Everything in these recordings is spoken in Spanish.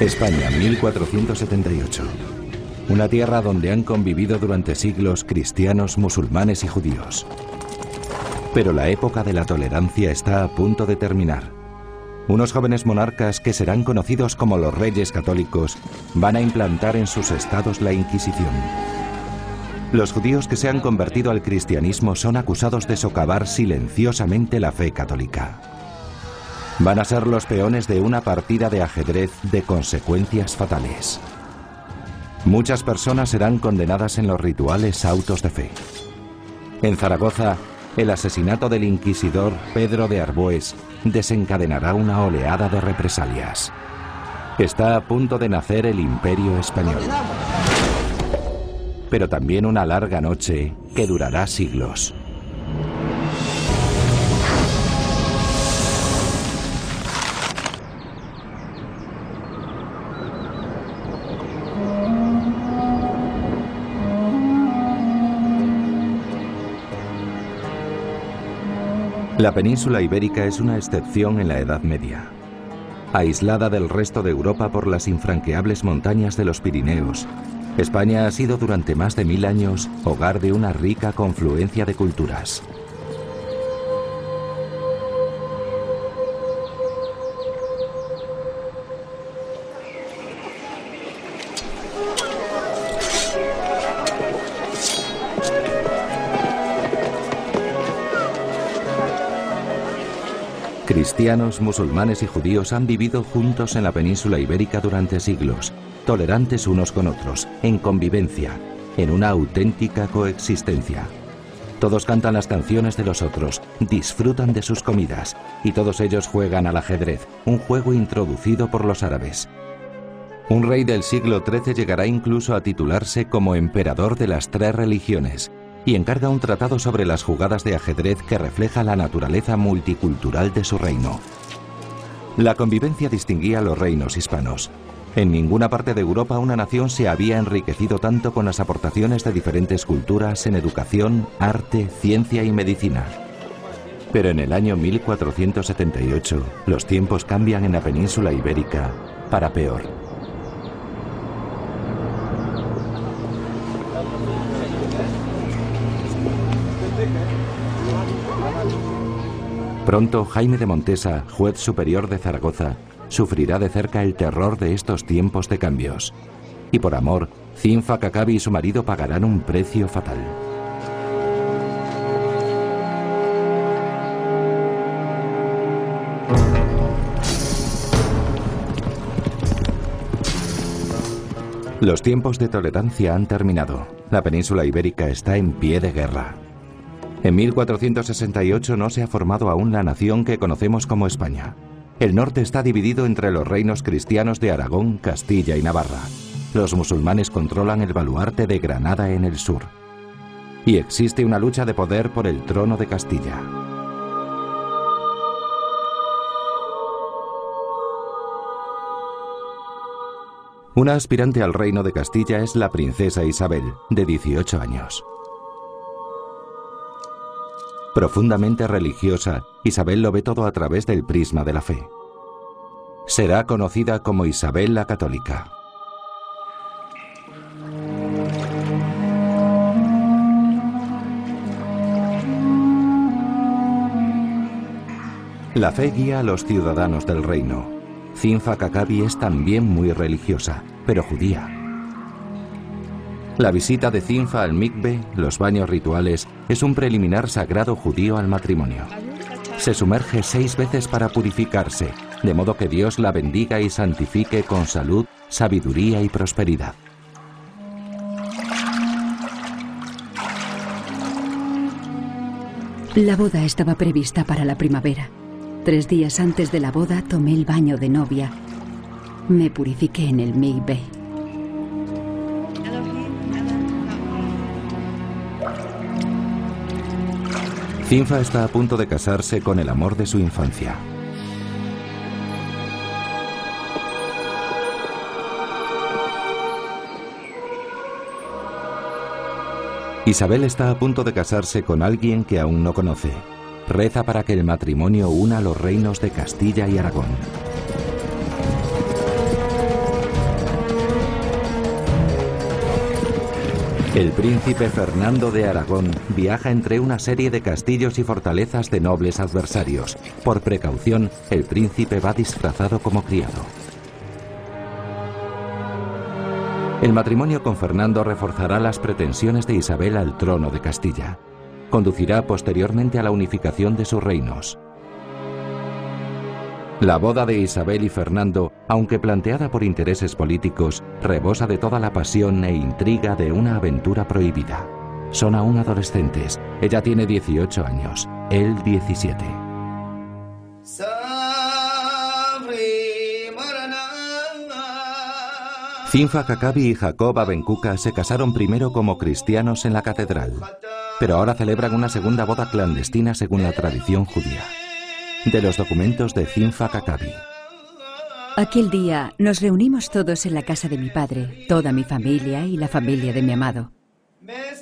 España, 1478. Una tierra donde han convivido durante siglos cristianos, musulmanes y judíos. Pero la época de la tolerancia está a punto de terminar. Unos jóvenes monarcas que serán conocidos como los reyes católicos van a implantar en sus estados la Inquisición. Los judíos que se han convertido al cristianismo son acusados de socavar silenciosamente la fe católica. Van a ser los peones de una partida de ajedrez de consecuencias fatales. Muchas personas serán condenadas en los rituales autos de fe. En Zaragoza, el asesinato del inquisidor Pedro de Arbues desencadenará una oleada de represalias. Está a punto de nacer el imperio español. Pero también una larga noche que durará siglos. La península ibérica es una excepción en la Edad Media. Aislada del resto de Europa por las infranqueables montañas de los Pirineos, España ha sido durante más de mil años hogar de una rica confluencia de culturas. Cristianos, musulmanes y judíos han vivido juntos en la península ibérica durante siglos, tolerantes unos con otros, en convivencia, en una auténtica coexistencia. Todos cantan las canciones de los otros, disfrutan de sus comidas y todos ellos juegan al ajedrez, un juego introducido por los árabes. Un rey del siglo XIII llegará incluso a titularse como emperador de las tres religiones, y encarga un tratado sobre las jugadas de ajedrez que refleja la naturaleza multicultural de su reino. La convivencia distinguía a los reinos hispanos. En ninguna parte de Europa una nación se había enriquecido tanto con las aportaciones de diferentes culturas en educación, arte, ciencia y medicina. Pero en el año 1478 los tiempos cambian en la península ibérica para peor. Pronto Jaime de Montesa, juez superior de Zaragoza, sufrirá de cerca el terror de estos tiempos de cambios. Y por amor, Cinfa Cacabi y su marido pagarán un precio fatal. Los tiempos de tolerancia han terminado. La península ibérica está en pie de guerra. En 1468 no se ha formado aún la nación que conocemos como España. El norte está dividido entre los reinos cristianos de Aragón, Castilla y Navarra. Los musulmanes controlan el baluarte de Granada en el sur. Y existe una lucha de poder por el trono de Castilla. Una aspirante al reino de Castilla es la princesa Isabel, de 18 años. Profundamente religiosa, Isabel lo ve todo a través del prisma de la fe. Será conocida como Isabel la Católica. La fe guía a los ciudadanos del reino. Cinfa Kakabi es también muy religiosa, pero judía. La visita de Cinfa al mikve, los baños rituales, es un preliminar sagrado judío al matrimonio. Se sumerge seis veces para purificarse, de modo que Dios la bendiga y santifique con salud, sabiduría y prosperidad. La boda estaba prevista para la primavera. Tres días antes de la boda tomé el baño de novia. Me purifiqué en el mikve. Cinfa está a punto de casarse con el amor de su infancia. Isabel está a punto de casarse con alguien que aún no conoce. Reza para que el matrimonio una los reinos de Castilla y Aragón. El príncipe Fernando de Aragón viaja entre una serie de castillos y fortalezas de nobles adversarios. Por precaución, el príncipe va disfrazado como criado. El matrimonio con Fernando reforzará las pretensiones de Isabel al trono de Castilla. Conducirá posteriormente a la unificación de sus reinos. La boda de Isabel y Fernando, aunque planteada por intereses políticos, rebosa de toda la pasión e intriga de una aventura prohibida. Son aún adolescentes. Ella tiene 18 años, él 17. Zinfa Kakabi y Jacob Abencuca se casaron primero como cristianos en la catedral, pero ahora celebran una segunda boda clandestina según la tradición judía de los documentos de Zinfa Kakabi. Aquel día nos reunimos todos en la casa de mi padre, toda mi familia y la familia de mi amado.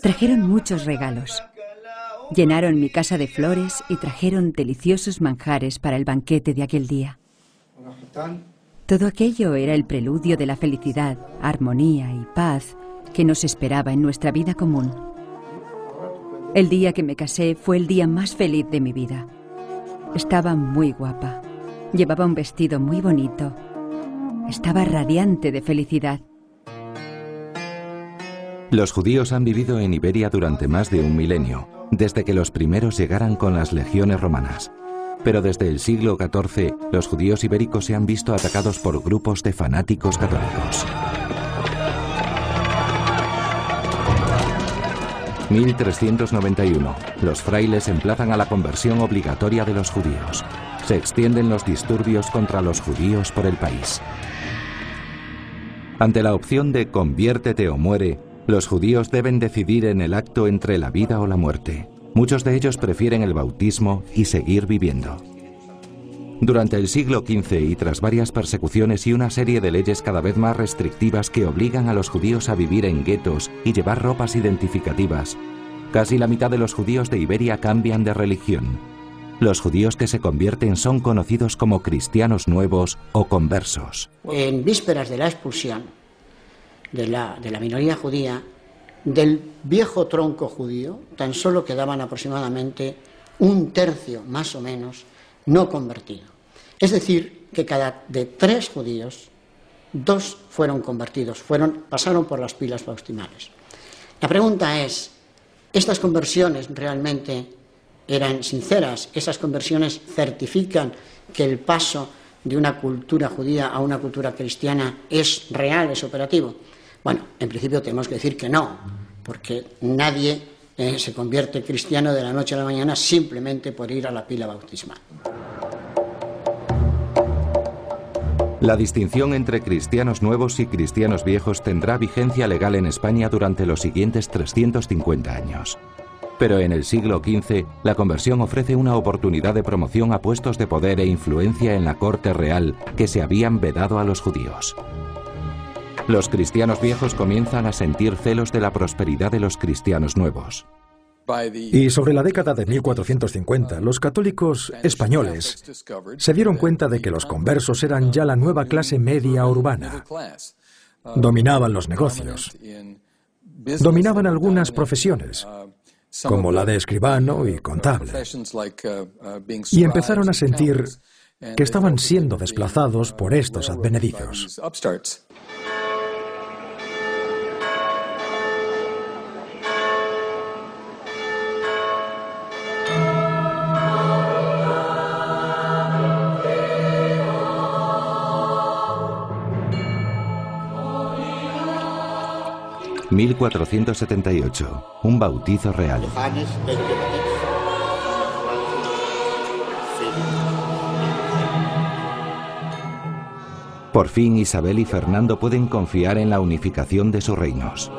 Trajeron muchos regalos. Llenaron mi casa de flores y trajeron deliciosos manjares para el banquete de aquel día. Todo aquello era el preludio de la felicidad, armonía y paz que nos esperaba en nuestra vida común. El día que me casé fue el día más feliz de mi vida. Estaba muy guapa. Llevaba un vestido muy bonito. Estaba radiante de felicidad. Los judíos han vivido en Iberia durante más de un milenio, desde que los primeros llegaran con las legiones romanas. Pero desde el siglo XIV, los judíos ibéricos se han visto atacados por grupos de fanáticos católicos. 1391. Los frailes emplazan a la conversión obligatoria de los judíos. Se extienden los disturbios contra los judíos por el país. Ante la opción de conviértete o muere, los judíos deben decidir en el acto entre la vida o la muerte. Muchos de ellos prefieren el bautismo y seguir viviendo. Durante el siglo XV y tras varias persecuciones y una serie de leyes cada vez más restrictivas que obligan a los judíos a vivir en guetos y llevar ropas identificativas, casi la mitad de los judíos de Iberia cambian de religión. Los judíos que se convierten son conocidos como cristianos nuevos o conversos. En vísperas de la expulsión de la, minoría judía, del viejo tronco judío, tan solo quedaban aproximadamente un tercio, más o menos, no convertido. Es decir, que cada de tres judíos, dos fueron convertidos, fueron, pasaron por las pilas bautismales. La pregunta es, ¿estas conversiones realmente eran sinceras? ¿Esas conversiones certifican que el paso de una cultura judía a una cultura cristiana es real, es operativo? Bueno, en principio tenemos que decir que no, porque nadie eh, se convierte cristiano de la noche a la mañana simplemente por ir a la pila bautismal. La distinción entre cristianos nuevos y cristianos viejos tendrá vigencia legal en España durante los siguientes 350 años. Pero en el siglo XV, la conversión ofrece una oportunidad de promoción a puestos de poder e influencia en la corte real que se habían vedado a los judíos. Los cristianos viejos comienzan a sentir celos de la prosperidad de los cristianos nuevos. Y sobre la década de 1450, los católicos españoles se dieron cuenta de que los conversos eran ya la nueva clase media urbana. Dominaban los negocios. Dominaban algunas profesiones, como la de escribano y contable. Y empezaron a sentir que estaban siendo desplazados por estos advenedizos. 1478. Un bautizo real. Por fin Isabel y Fernando pueden confiar en la unificación de sus reinos.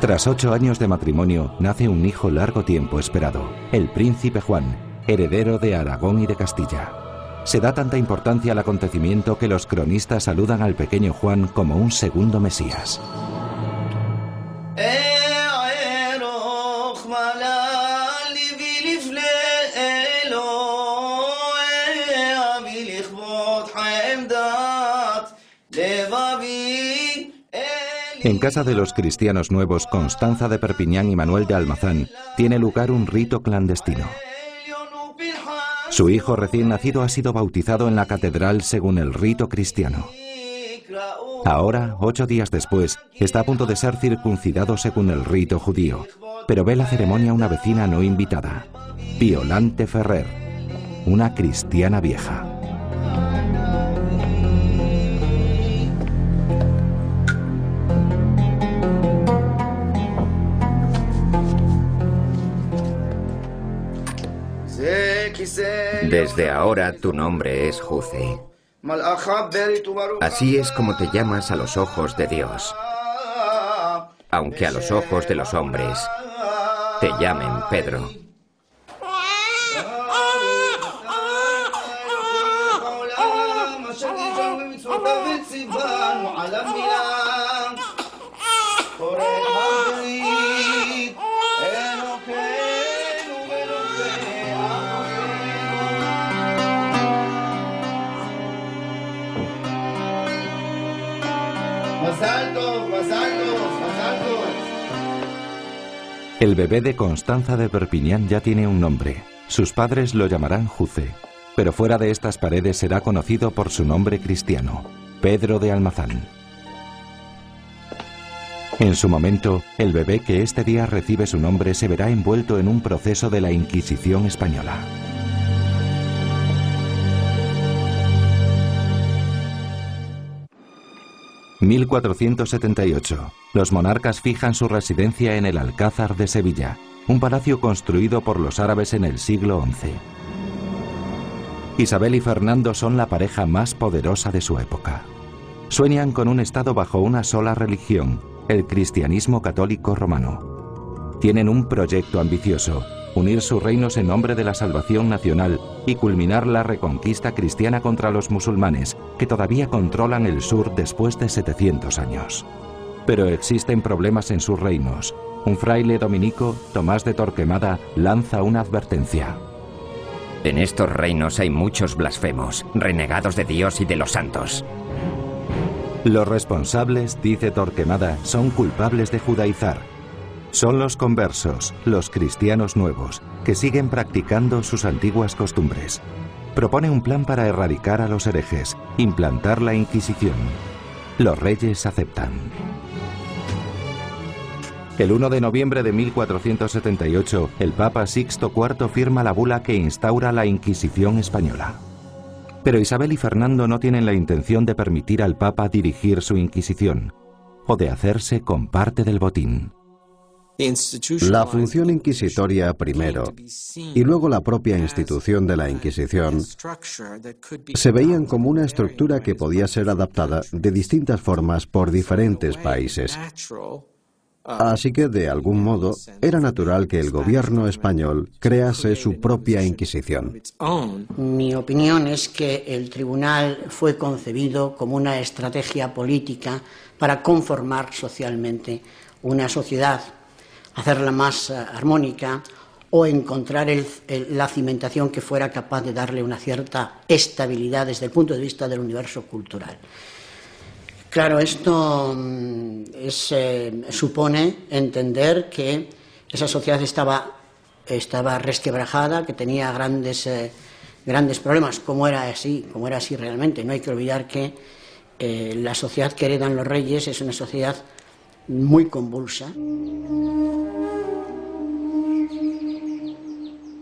Tras ocho años de matrimonio, nace un hijo largo tiempo esperado, el príncipe Juan, heredero de Aragón y de Castilla. Se da tanta importancia al acontecimiento que los cronistas saludan al pequeño Juan como un segundo Mesías. En casa de los cristianos nuevos, Constanza de Perpiñán y Manuel de Almazán, tiene lugar un rito clandestino. Su hijo recién nacido ha sido bautizado en la catedral según el rito cristiano. Ahora, ocho días después, está a punto de ser circuncidado según el rito judío, pero ve la ceremonia una vecina no invitada, Violante Ferrer, una cristiana vieja. Desde ahora tu nombre es Juce. Así es como te llamas a los ojos de Dios. Aunque a los ojos de los hombres te llamen Pedro. El bebé de Constanza de Perpiñán ya tiene un nombre. Sus padres lo llamarán Juce, pero fuera de estas paredes será conocido por su nombre cristiano, Pedro de Almazán. En su momento, el bebé que este día recibe su nombre se verá envuelto en un proceso de la Inquisición española. 1478. Los monarcas fijan su residencia en el Alcázar de Sevilla, un palacio construido por los árabes en el siglo XI. Isabel y Fernando son la pareja más poderosa de su época. Sueñan con un Estado bajo una sola religión, el cristianismo católico romano. Tienen un proyecto ambicioso, unir sus reinos en nombre de la salvación nacional y culminar la reconquista cristiana contra los musulmanes, que todavía controlan el sur después de 700 años. Pero existen problemas en sus reinos. Un fraile dominico, Tomás de Torquemada, lanza una advertencia. En estos reinos hay muchos blasfemos, renegados de Dios y de los santos. Los responsables, dice Torquemada, son culpables de judaizar, son los conversos, los cristianos nuevos, que siguen practicando sus antiguas costumbres. Propone un plan para erradicar a los herejes, implantar la Inquisición. Los reyes aceptan. El 1 de noviembre de 1478, el Papa Sixto IV firma la bula que instaura la Inquisición española. Pero Isabel y Fernando no tienen la intención de permitir al Papa dirigir su Inquisición o de hacerse con parte del botín. La función inquisitoria primero y luego la propia institución de la Inquisición se veían como una estructura que podía ser adaptada de distintas formas por diferentes países. Así que, de algún modo, era natural que el gobierno español crease su propia Inquisición. Mi opinión es que el tribunal fue concebido como una estrategia política para conformar socialmente una sociedad hacerla más eh, armónica o encontrar la cimentación que fuera capaz de darle una cierta estabilidad desde el punto de vista del universo cultural. Claro, esto mm, eh, supone entender que esa sociedad estaba, estaba resquebrajada, que tenía grandes, eh, grandes problemas, como era así, como era así realmente. No hay que olvidar que la sociedad que heredan los reyes es una sociedad muy convulsa.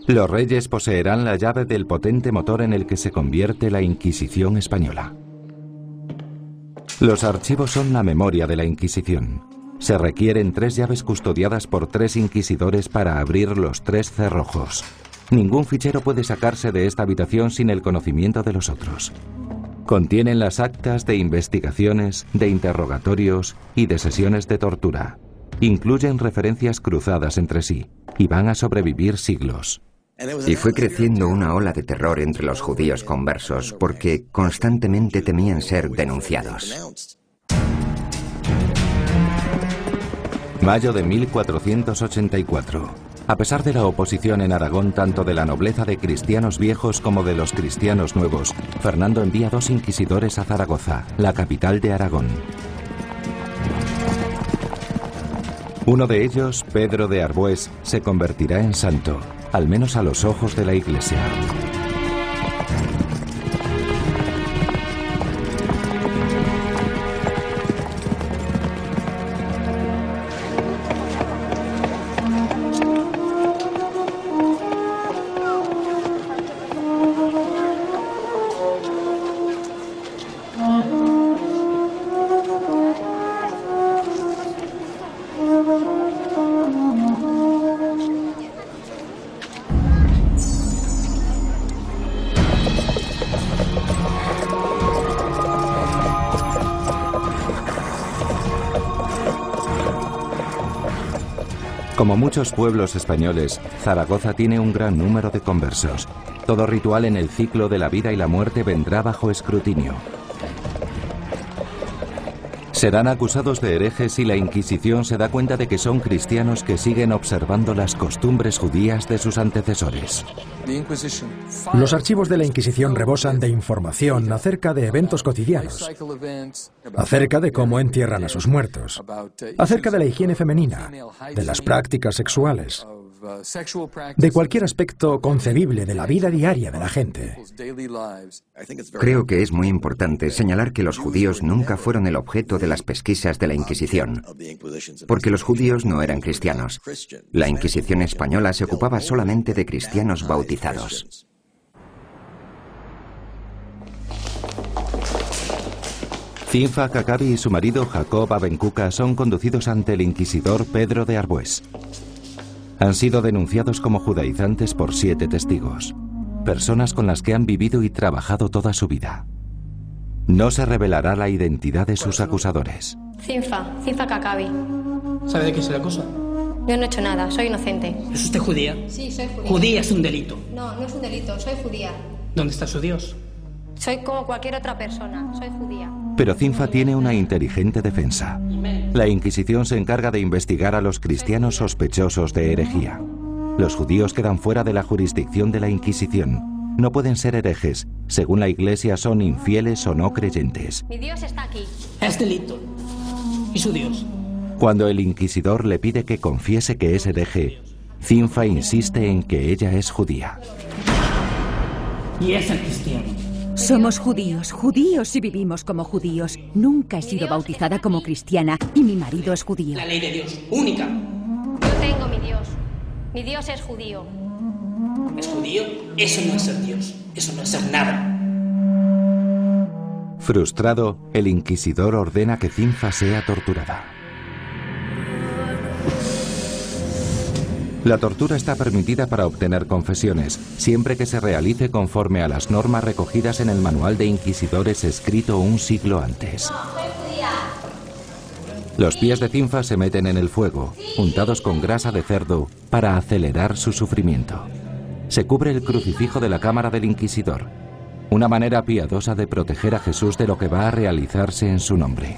Los reyes poseerán la llave del potente motor en el que se convierte la Inquisición española. Los archivos son la memoria de la Inquisición. Se requieren tres llaves custodiadas por tres inquisidores para abrir los tres cerrojos. Ningún fichero puede sacarse de esta habitación sin el conocimiento de los otros. Contienen las actas de investigaciones, de interrogatorios y de sesiones de tortura. Incluyen referencias cruzadas entre sí y van a sobrevivir siglos. Y fue creciendo una ola de terror entre los judíos conversos porque constantemente temían ser denunciados. Mayo de 1484. A pesar de la oposición en Aragón tanto de la nobleza de cristianos viejos como de los cristianos nuevos, Fernando envía dos inquisidores a Zaragoza, la capital de Aragón. Uno de ellos, Pedro de Arbués, se convertirá en santo, al menos a los ojos de la Iglesia. Como muchos pueblos españoles, Zaragoza tiene un gran número de conversos. Todo ritual en el ciclo de la vida y la muerte vendrá bajo escrutinio. Serán acusados de herejes y la Inquisición se da cuenta de que son cristianos que siguen observando las costumbres judías de sus antecesores. Los archivos de la Inquisición rebosan de información acerca de eventos cotidianos, acerca de cómo entierran a sus muertos, acerca de la higiene femenina, de las prácticas sexuales, de cualquier aspecto concebible de la vida diaria de la gente. Creo que es muy importante señalar que los judíos nunca fueron el objeto de las pesquisas de la Inquisición, porque los judíos no eran cristianos. La Inquisición española se ocupaba solamente de cristianos bautizados. Cinfa Kakabi y su marido Jacob Abencuca son conducidos ante el inquisidor Pedro de Arbués. Han sido denunciados como judaizantes por siete testigos, personas con las que han vivido y trabajado toda su vida. No se revelará la identidad de sus acusadores. Cinfa, Cinfa Kakabi. ¿Sabe de qué se le acusa? Yo no he hecho nada, soy inocente. ¿Es usted judía? Sí, soy judía. Judía es un delito. No, no es un delito, soy judía. ¿Dónde está su Dios? Soy como cualquier otra persona, soy judía. Pero Cinfa tiene una inteligente defensa. La Inquisición se encarga de investigar a los cristianos sospechosos de herejía. Los judíos quedan fuera de la jurisdicción de la Inquisición. No pueden ser herejes. Según la Iglesia son infieles o no creyentes. Mi Dios está aquí. Es delito. ¿Y su Dios? Cuando el inquisidor le pide que confiese que es hereje, Cinfa insiste en que ella es judía. Y es el cristiano. Somos judíos, judíos y vivimos como judíos. Nunca he sido bautizada como cristiana y mi marido es judío. La ley de Dios, única. Yo tengo mi Dios. Mi Dios es judío. ¿Es judío? Eso no es ser Dios. Eso no es ser nada. Frustrado, el inquisidor ordena que Cinfa sea torturada. La tortura está permitida para obtener confesiones, siempre que se realice conforme a las normas recogidas en el manual de inquisidores escrito un siglo antes. Los pies de Cinfa se meten en el fuego, untados con grasa de cerdo, para acelerar su sufrimiento. Se cubre el crucifijo de la cámara del inquisidor, una manera piadosa de proteger a Jesús de lo que va a realizarse en su nombre.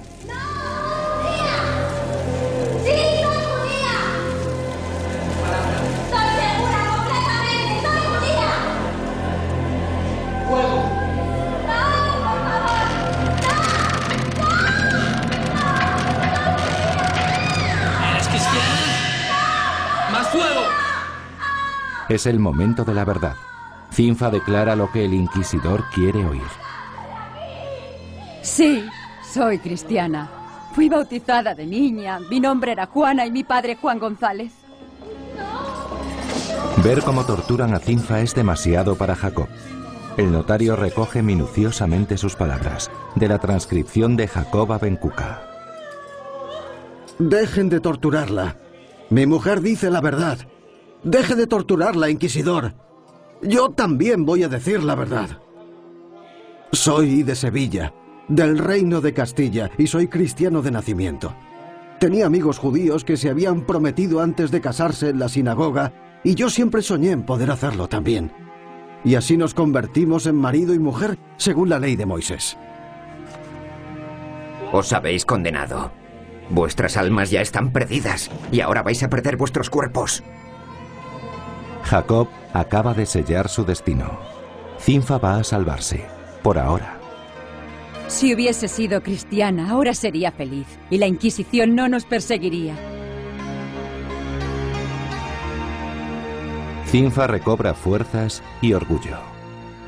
Es el momento de la verdad. Cinfa declara lo que el inquisidor quiere oír. Sí, soy cristiana. Fui bautizada de niña. Mi nombre era Juana y mi padre Juan González. Ver cómo torturan a Cinfa es demasiado para Jacob. El notario recoge minuciosamente sus palabras, de la transcripción de Jacob Abencuca. Dejen de torturarla. Mi mujer dice la verdad. Deje de torturarla, inquisidor. Yo también voy a decir la verdad. Soy de Sevilla, del reino de Castilla, y soy cristiano de nacimiento. Tenía amigos judíos que se habían prometido antes de casarse en la sinagoga, y yo siempre soñé en poder hacerlo también. Y así nos convertimos en marido y mujer según la ley de Moisés. Os habéis condenado. Vuestras almas ya están perdidas y ahora vais a perder vuestros cuerpos. Jacob acaba de sellar su destino. Cinfa va a salvarse, por ahora. Si hubiese sido cristiana, ahora sería feliz y la Inquisición no nos perseguiría. Cinfa recobra fuerzas y orgullo.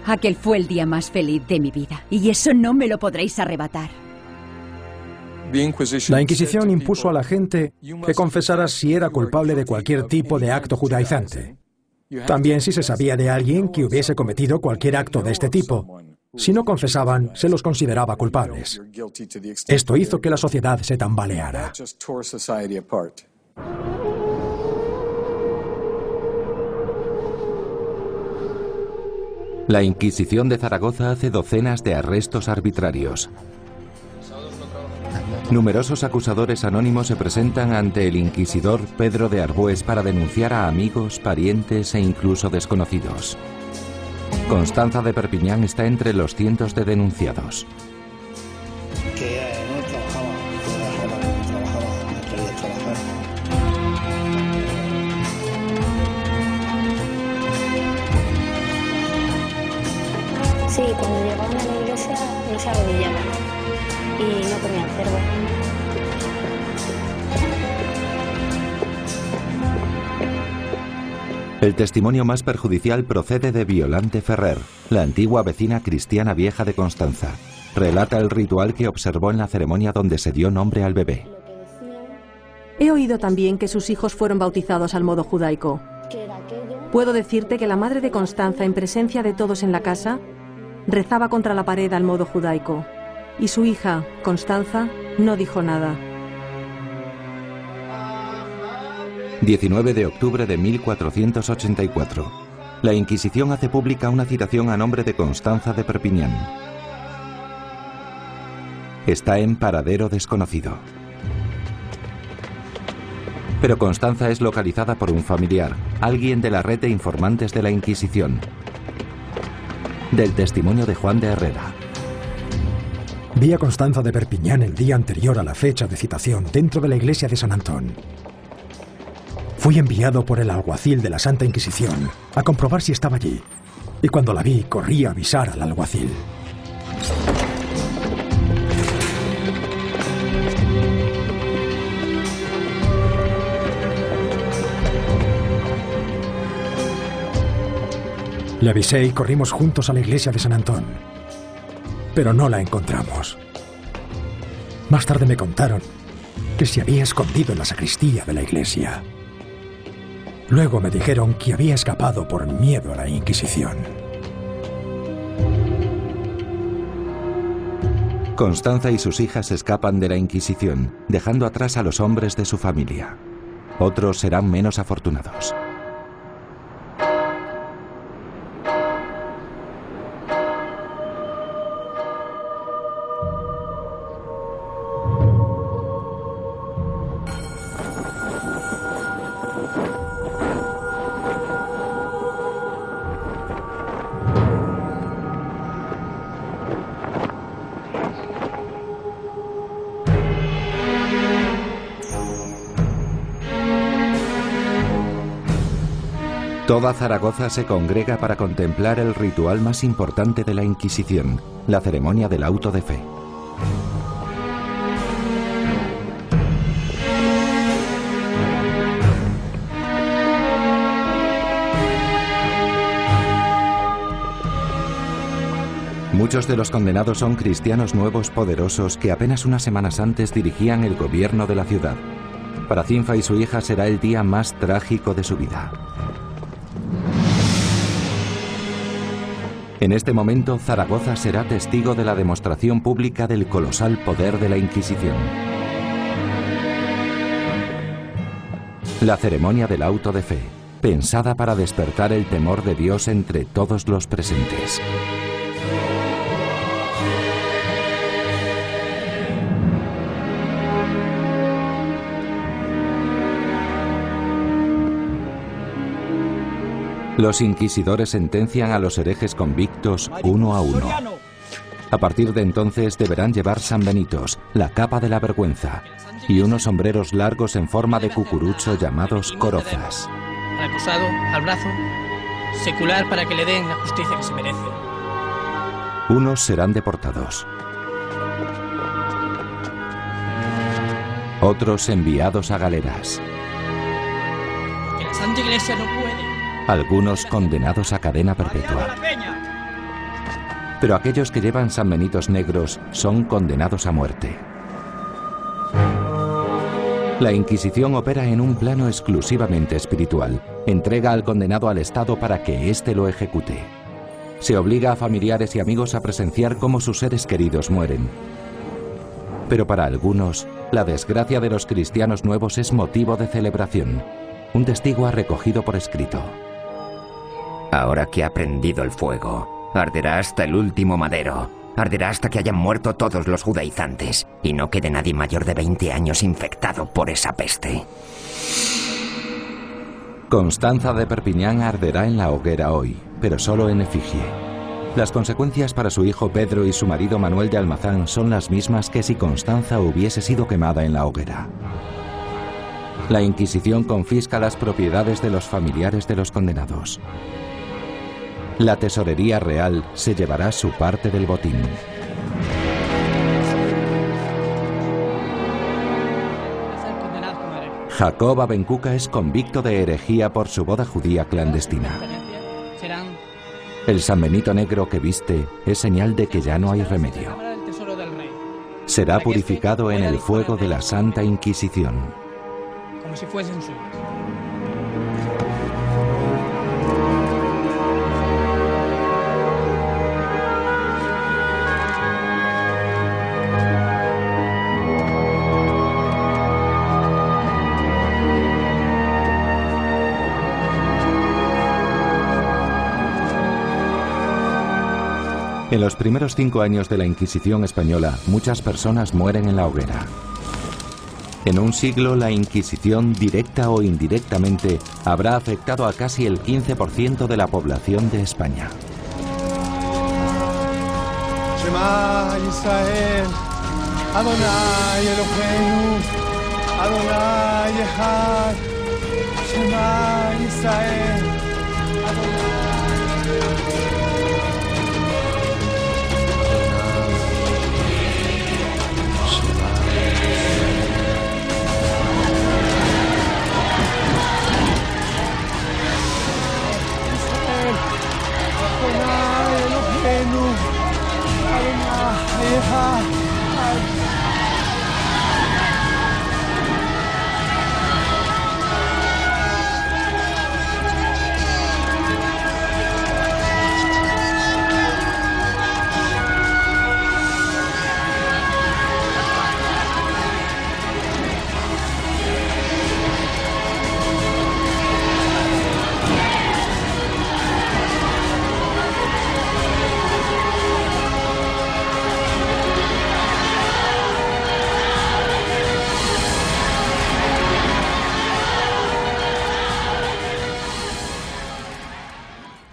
Aquel fue el día más feliz de mi vida y eso no me lo podréis arrebatar. La Inquisición impuso a la gente que confesara si era culpable de cualquier tipo de acto judaizante. También si se sabía de alguien que hubiese cometido cualquier acto de este tipo. Si no confesaban, se los consideraba culpables. Esto hizo que la sociedad se tambaleara. La Inquisición de Zaragoza hace docenas de arrestos arbitrarios. Numerosos acusadores anónimos se presentan ante el inquisidor Pedro de Arbues para denunciar a amigos, parientes e incluso desconocidos. Constanza de Perpiñán está entre los cientos de denunciados. El testimonio más perjudicial procede de Violante Ferrer, la antigua vecina cristiana vieja de Constanza. Relata el ritual que observó en la ceremonia donde se dio nombre al bebé. He oído también que sus hijos fueron bautizados al modo judaico. Puedo decirte que la madre de Constanza, en presencia de todos en la casa, rezaba contra la pared al modo judaico, y su hija, Constanza, no dijo nada. 19 de octubre de 1484. La Inquisición hace pública una citación a nombre de Constanza de Perpiñán. Está en paradero desconocido. Pero Constanza es localizada por un familiar, alguien de la red de informantes de la Inquisición, del testimonio de Juan de Herrera. Vi a Constanza de Perpiñán el día anterior a la fecha de citación dentro de la iglesia de San Antón. Fui enviado por el alguacil de la Santa Inquisición a comprobar si estaba allí. Y cuando la vi, corrí a avisar al alguacil. Le avisé y corrimos juntos a la iglesia de San Antón. Pero no la encontramos. Más tarde me contaron que se había escondido en la sacristía de la iglesia. Luego me dijeron que había escapado por miedo a la Inquisición. Constanza y sus hijas escapan de la Inquisición, dejando atrás a los hombres de su familia. Otros serán menos afortunados. Zaragoza se congrega para contemplar el ritual más importante de la Inquisición, la ceremonia del auto de fe. Muchos de los condenados son cristianos nuevos poderosos que apenas unas semanas antes dirigían el gobierno de la ciudad. Para Cinfa y su hija será el día más trágico de su vida. En este momento, Zaragoza será testigo de la demostración pública del colosal poder de la Inquisición. La ceremonia del auto de fe, pensada para despertar el temor de Dios entre todos los presentes. Los inquisidores sentencian a los herejes convictos uno a uno. A partir de entonces deberán llevar San Benitos, la capa de la vergüenza, y unos sombreros largos en forma de cucurucho llamados corozas. Al acusado, al brazo, secular para que le den la justicia que se merece. Unos serán deportados. Otros enviados a galeras. Que la Santa Iglesia no puede algunos condenados a cadena perpetua. Pero aquellos que llevan sanbenitos negros son condenados a muerte. La Inquisición opera en un plano exclusivamente espiritual. Entrega al condenado al Estado para que éste lo ejecute. Se obliga a familiares y amigos a presenciar cómo sus seres queridos mueren. Pero para algunos, la desgracia de los cristianos nuevos es motivo de celebración. Un testigo ha recogido por escrito. Ahora que ha prendido el fuego, arderá hasta el último madero. Arderá hasta que hayan muerto todos los judaizantes y no quede nadie mayor de 20 años infectado por esa peste. Constanza de Perpiñán arderá en la hoguera hoy, pero solo en efigie. Las consecuencias para su hijo Pedro y su marido Manuel de Almazán son las mismas que si Constanza hubiese sido quemada en la hoguera. La Inquisición confisca las propiedades de los familiares de los condenados la Tesorería Real se llevará su parte del botín. Jacob Abencuca es convicto de herejía por su boda judía clandestina. El San Benito negro que viste es señal de que ya no hay remedio. Será purificado en el fuego de la Santa Inquisición. Como si fuesen En los primeros cinco años de la Inquisición española, muchas personas mueren en la hoguera. En un siglo, la Inquisición, directa o indirectamente, habrá afectado a casi el 15% de la población de España. Adonai Eloheinu, Adonai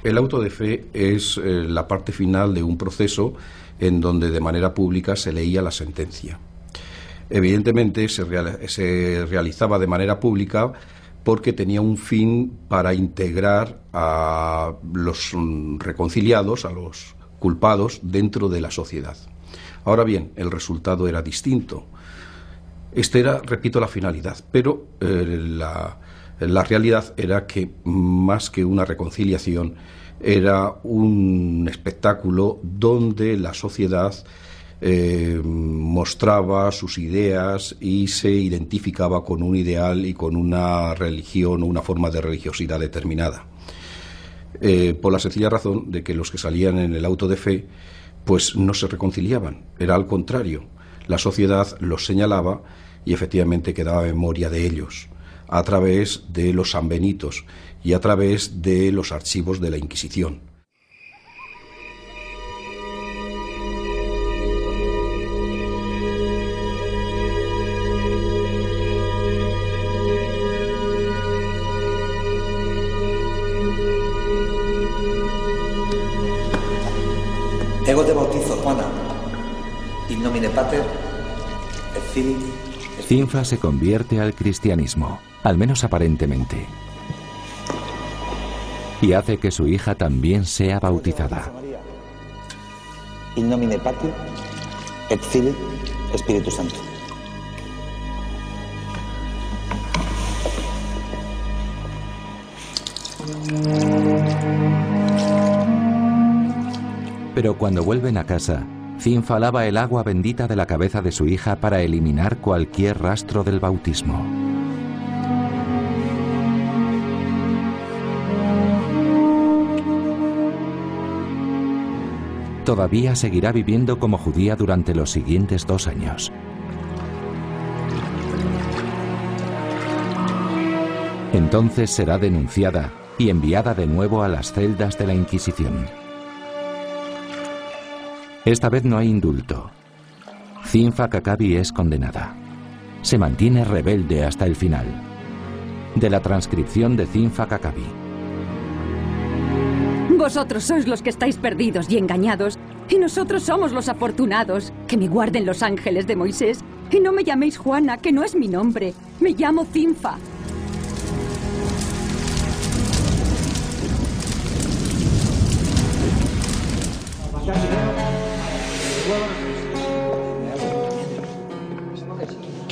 El auto de fe es eh, la parte final de un proceso en donde de manera pública se leía la sentencia. Evidentemente se, realizaba de manera pública porque tenía un fin para integrar a los reconciliados, a los culpados, dentro de la sociedad. Ahora bien, el resultado era distinto. Esta era, repito, la finalidad, pero eh, la, la realidad era que más que una reconciliación, era un espectáculo donde la sociedad eh, mostraba sus ideas y se identificaba con un ideal y con una religión o una forma de religiosidad determinada. Eh, por la sencilla razón de que los que salían en el auto de fe pues no se reconciliaban, era al contrario, la sociedad los señalaba y efectivamente quedaba memoria de ellos a través de los sanbenitos y a través de los archivos de la Inquisición. Ego te bautizo, Juana. In nomine Pater, et Filii, Cinfa se convierte al cristianismo al menos aparentemente, y hace que su hija también sea bautizada. In nomine Patri et Filii Espíritu Santo. Pero cuando vuelven a casa, Cinfa lava el agua bendita de la cabeza de su hija para eliminar cualquier rastro del bautismo. Todavía seguirá viviendo como judía durante los siguientes dos años. Entonces será denunciada y enviada de nuevo a las celdas de la Inquisición. Esta vez no hay indulto. Cinfa Kakabi es condenada. Se mantiene rebelde hasta el final. De la transcripción de Cinfa Kakabi. Vosotros sois los que estáis perdidos y engañados, y nosotros somos los afortunados. Que me guarden los ángeles de Moisés. Y no me llaméis Juana, que no es mi nombre. Me llamo Cinfa.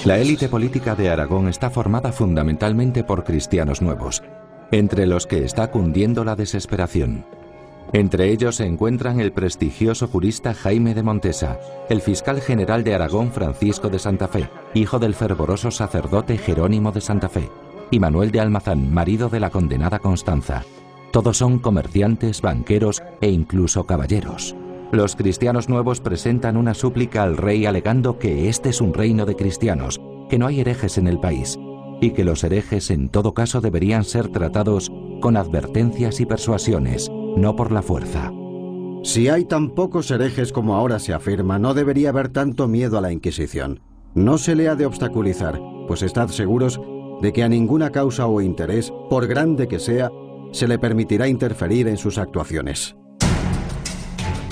La élite política de Aragón está formada fundamentalmente por cristianos nuevos, entre los que está cundiendo la desesperación. Entre ellos se encuentran el prestigioso jurista Jaime de Montesa, el fiscal general de Aragón Francisco de Santa Fe, hijo del fervoroso sacerdote Jerónimo de Santa Fe, y Manuel de Almazán, marido de la condenada Constanza. Todos son comerciantes, banqueros e incluso caballeros. Los cristianos nuevos presentan una súplica al rey alegando que este es un reino de cristianos, que no hay herejes en el país, y que los herejes en todo caso deberían ser tratados con advertencias y persuasiones, no por la fuerza. Si hay tan pocos herejes como ahora se afirma, no debería haber tanto miedo a la Inquisición. No se le ha de obstaculizar, pues estad seguros de que a ninguna causa o interés, por grande que sea, se le permitirá interferir en sus actuaciones.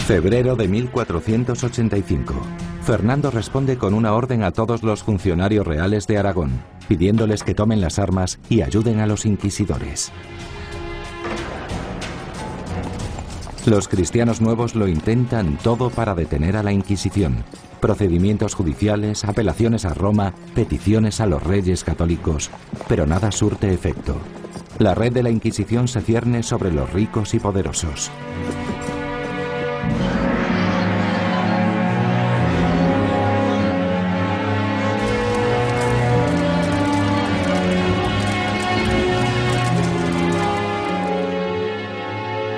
Febrero de 1485. Fernando responde con una orden a todos los funcionarios reales de Aragón, pidiéndoles que tomen las armas y ayuden a los inquisidores. Los cristianos nuevos lo intentan todo para detener a la Inquisición. Procedimientos judiciales, apelaciones a Roma, peticiones a los reyes católicos, pero nada surte efecto. La red de la Inquisición se cierne sobre los ricos y poderosos.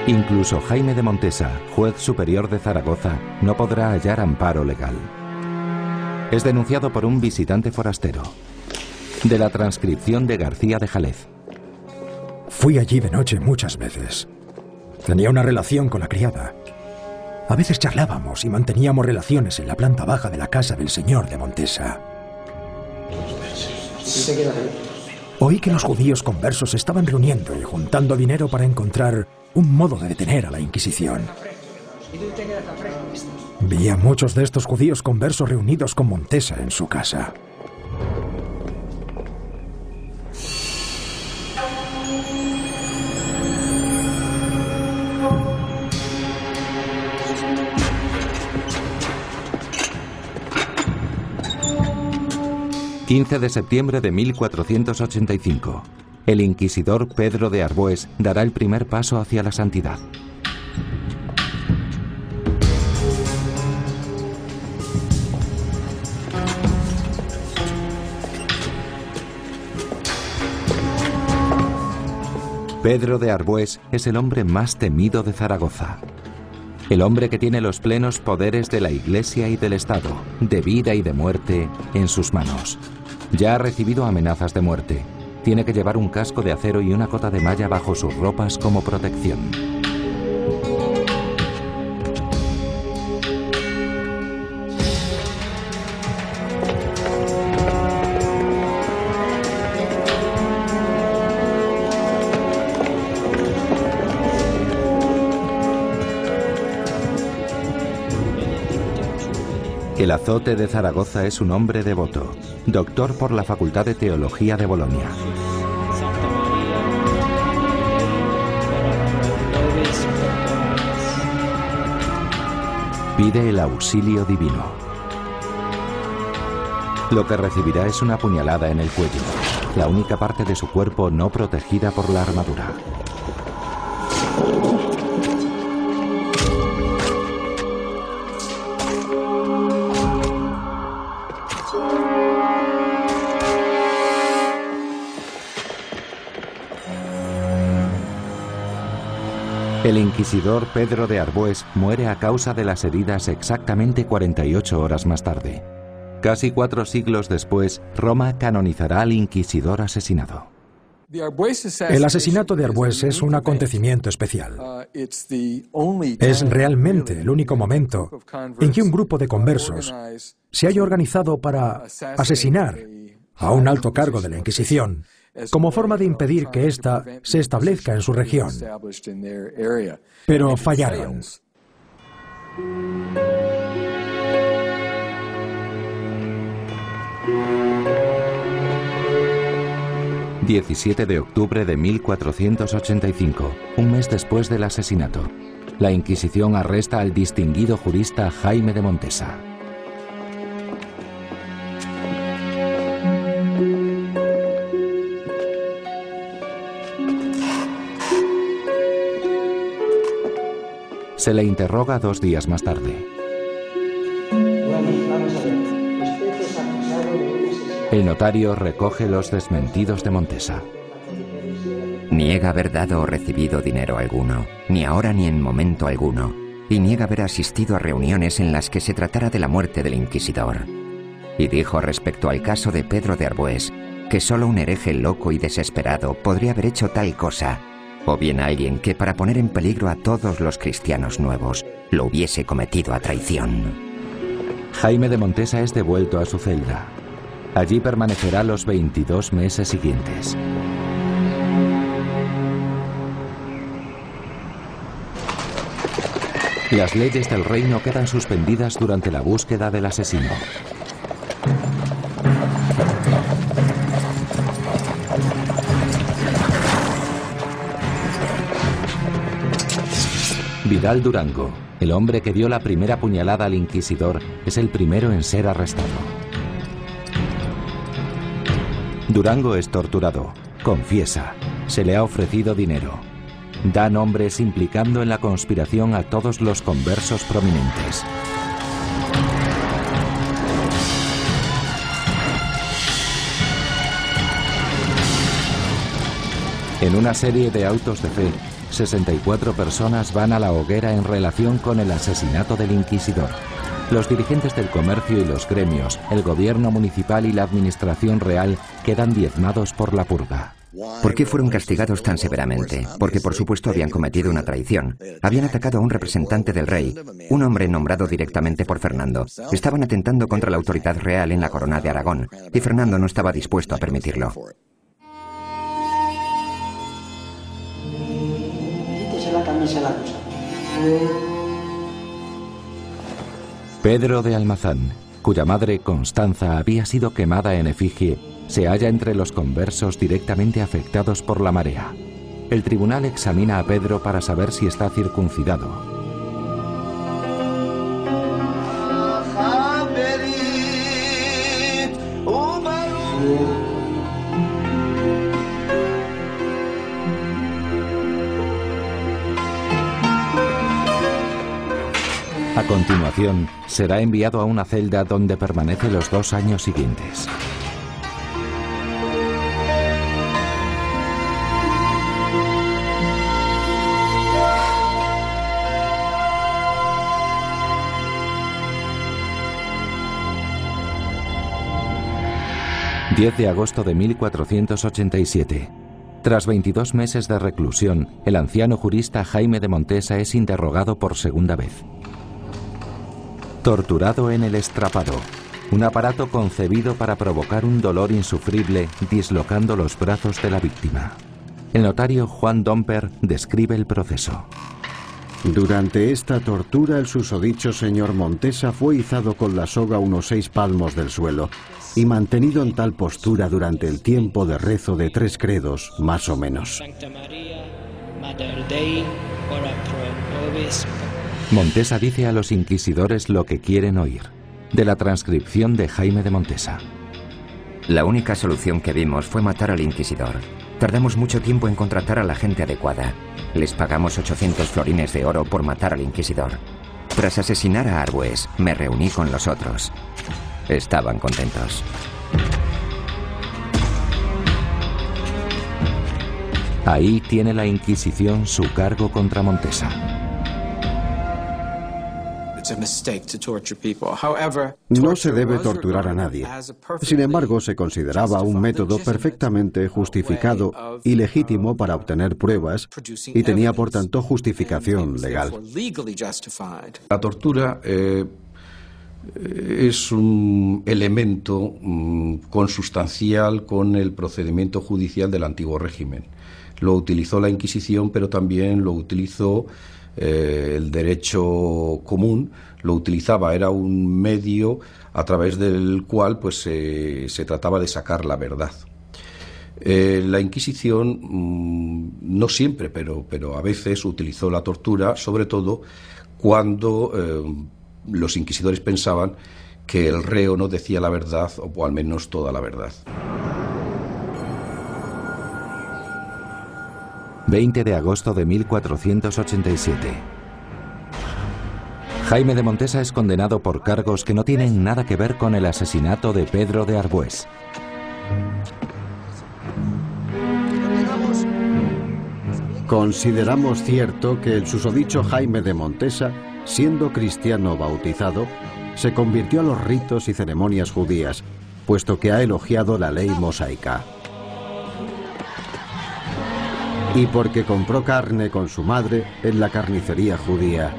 Incluso Jaime de Montesa, juez superior de Zaragoza, no podrá hallar amparo legal. Es denunciado por un visitante forastero. De la transcripción de García de Jalez. Fui allí de noche muchas veces. Tenía una relación con la criada. A veces charlábamos y manteníamos relaciones en la planta baja de la casa del señor de Montesa. Oí que los judíos conversos estaban reuniendo y juntando dinero para encontrar un modo de detener a la Inquisición. Vi a muchos de estos judíos conversos reunidos con Montesa en su casa. 15 de septiembre de 1485. El inquisidor Pedro de Arbues dará el primer paso hacia la santidad. Pedro de Arbues es el hombre más temido de Zaragoza. El hombre que tiene los plenos poderes de la Iglesia y del Estado, de vida y de muerte, en sus manos. Ya ha recibido amenazas de muerte. Tiene que llevar un casco de acero y una cota de malla bajo sus ropas como protección. El azote de Zaragoza es un hombre devoto, doctor por la Facultad de Teología de Bolonia. Pide el auxilio divino. Lo que recibirá es una puñalada en el cuello, la única parte de su cuerpo no protegida por la armadura. El inquisidor Pedro de Arbues muere a causa de las heridas exactamente 48 horas más tarde. Casi cuatro siglos después, Roma canonizará al inquisidor asesinado. El asesinato de Arbues es un acontecimiento especial. Es realmente el único momento en que un grupo de conversos se haya organizado para asesinar a un alto cargo de la Inquisición como forma de impedir que ésta se establezca en su región. Pero fallaron. 17 de octubre de 1485, un mes después del asesinato. La Inquisición arresta al distinguido jurista Jaime de Montesa. Se le interroga dos días más tarde. El notario recoge los desmentidos de Montesa. Niega haber dado o recibido dinero alguno, ni ahora ni en momento alguno, y niega haber asistido a reuniones en las que se tratara de la muerte del inquisidor. Y dijo respecto al caso de Pedro de Arbués que solo un hereje loco y desesperado podría haber hecho tal cosa o bien alguien que para poner en peligro a todos los cristianos nuevos lo hubiese cometido a traición. Jaime de Montesa es devuelto a su celda. Allí permanecerá los 22 meses siguientes. Las leyes del reino quedan suspendidas durante la búsqueda del asesino. Durango, el hombre que dio la primera puñalada al inquisidor, es el primero en ser arrestado. Durango es torturado, confiesa, se le ha ofrecido dinero. Da nombres implicando en la conspiración a todos los conversos prominentes. En una serie de autos de fe, 64 personas van a la hoguera en relación con el asesinato del inquisidor. Los dirigentes del comercio y los gremios, el gobierno municipal y la administración real quedan diezmados por la purga. ¿Por qué fueron castigados tan severamente? Porque por supuesto habían cometido una traición. Habían atacado a un representante del rey, un hombre nombrado directamente por Fernando. Estaban atentando contra la autoridad real en la corona de Aragón, y Fernando no estaba dispuesto a permitirlo. Pedro de Almazán, cuya madre Constanza había sido quemada en efigie, se halla entre los conversos directamente afectados por la marea. El tribunal examina a Pedro para saber si está circuncidado. A continuación, será enviado a una celda donde permanece los dos años siguientes. ...10 de agosto de 1487... Tras 22 meses de reclusión, el anciano jurista Jaime de Montesa es interrogado por segunda vez. Torturado en el estrapado, un aparato concebido para provocar un dolor insufrible dislocando los brazos de la víctima. El notario Juan Domper describe el proceso. Durante esta tortura el susodicho señor Montesa fue izado con la soga unos seis palmos del suelo y mantenido en tal postura durante el tiempo de rezo de tres credos, más o menos. Montesa dice a los inquisidores lo que quieren oír, de la transcripción de Jaime de Montesa. La única solución que vimos fue matar al inquisidor. Tardamos mucho tiempo en contratar a la gente adecuada. Les pagamos 800 florines de oro por matar al inquisidor. Tras asesinar a Arbues, me reuní con los otros. Estaban contentos. Ahí tiene la Inquisición su cargo contra Montesa. No se debe torturar a nadie. Sin embargo, se consideraba un método perfectamente justificado y legítimo para obtener pruebas y tenía por tanto justificación legal. La tortura eh, es un elemento mm, consustancial con el procedimiento judicial del antiguo régimen. Lo utilizó la Inquisición, pero también lo utilizó eh, el derecho común, lo utilizaba, era un medio a través del cual pues, se trataba de sacar la verdad. Eh, la Inquisición, mm, no siempre, pero, pero a veces utilizó la tortura, sobre todo cuando eh, los inquisidores pensaban que el reo no decía la verdad, o al menos toda la verdad. 20 de agosto de 1487. Jaime de Montesa es condenado por cargos que no tienen nada que ver con el asesinato de Pedro de Arbués. Consideramos cierto que el susodicho Jaime de Montesa, siendo cristiano bautizado, se convirtió a los ritos y ceremonias judías, puesto que ha elogiado la ley mosaica y porque compró carne con su madre en la carnicería judía,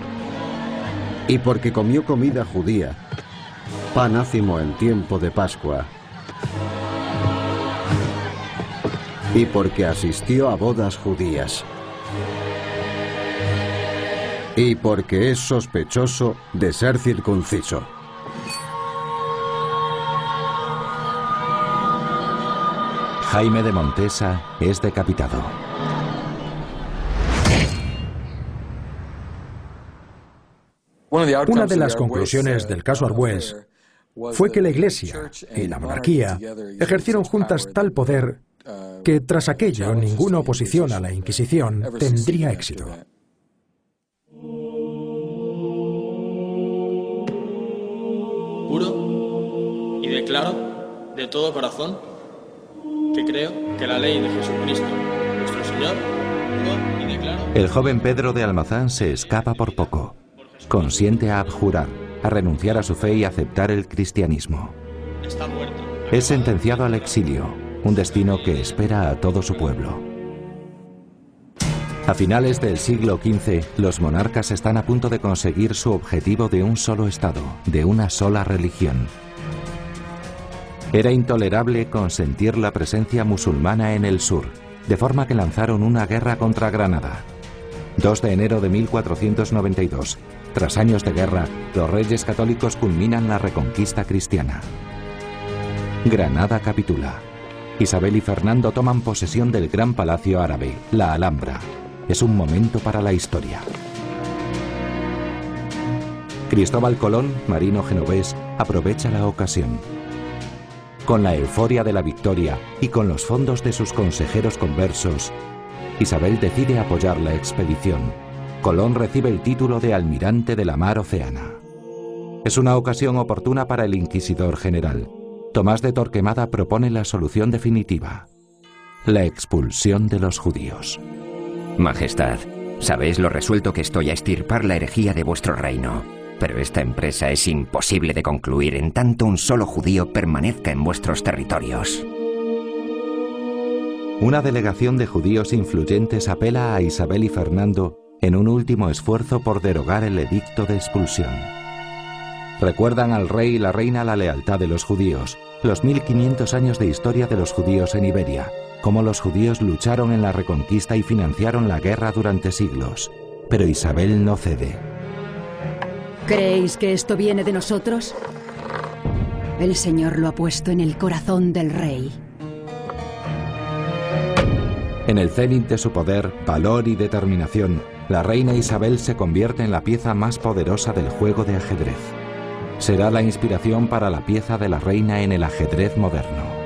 y porque comió comida judía, pan ácimo en tiempo de Pascua, y porque asistió a bodas judías, y porque es sospechoso de ser circunciso. Jaime de Montesa es decapitado. Una de las conclusiones del caso Arbues fue que la Iglesia y la monarquía ejercieron juntas tal poder que tras aquello ninguna oposición a la Inquisición tendría éxito. Juro y declaro de todo corazón que creo que la ley de Jesucristo, nuestro Señor, juro y declaro... El joven Pedro de Almazán se escapa por poco consiente a abjurar, a renunciar a su fe y aceptar el cristianismo. Es sentenciado al exilio, un destino que espera a todo su pueblo. A finales del siglo XV, los monarcas están a punto de conseguir su objetivo de un solo Estado, de una sola religión. Era intolerable consentir la presencia musulmana en el sur, de forma que lanzaron una guerra contra Granada. 2 de enero de 1492, tras años de guerra, los reyes católicos culminan la reconquista cristiana. Granada capitula. Isabel y Fernando toman posesión del gran palacio árabe, la Alhambra. Es un momento para la historia. Cristóbal Colón, marino genovés, aprovecha la ocasión. Con la euforia de la victoria y con los fondos de sus consejeros conversos, Isabel decide apoyar la expedición Colón recibe el título de almirante de la mar Oceana. Es una ocasión oportuna para el inquisidor general. Tomás de Torquemada propone la solución definitiva, la expulsión de los judíos. Majestad, sabéis lo resuelto que estoy a estirpar la herejía de vuestro reino, pero esta empresa es imposible de concluir en tanto un solo judío permanezca en vuestros territorios. Una delegación de judíos influyentes apela a Isabel y Fernando en un último esfuerzo por derogar el edicto de expulsión. Recuerdan al rey y la reina la lealtad de los judíos, los 1500 años de historia de los judíos en Iberia, cómo los judíos lucharon en la reconquista y financiaron la guerra durante siglos. Pero Isabel no cede. ¿Creéis que esto viene de nosotros? El Señor lo ha puesto en el corazón del rey. En el cenit de su poder, valor y determinación, la reina Isabel se convierte en la pieza más poderosa del juego de ajedrez. Será la inspiración para la pieza de la reina en el ajedrez moderno.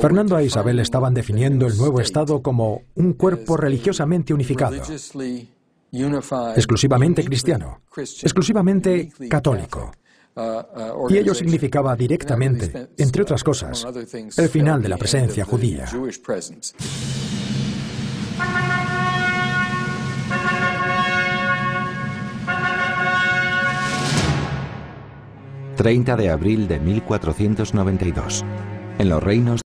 Fernando e Isabel estaban definiendo el nuevo Estado como un cuerpo religiosamente unificado, exclusivamente cristiano, exclusivamente católico, Y ello significaba directamente, entre otras cosas, el final de la presencia judía. 30 de abril de 1492. En los reinos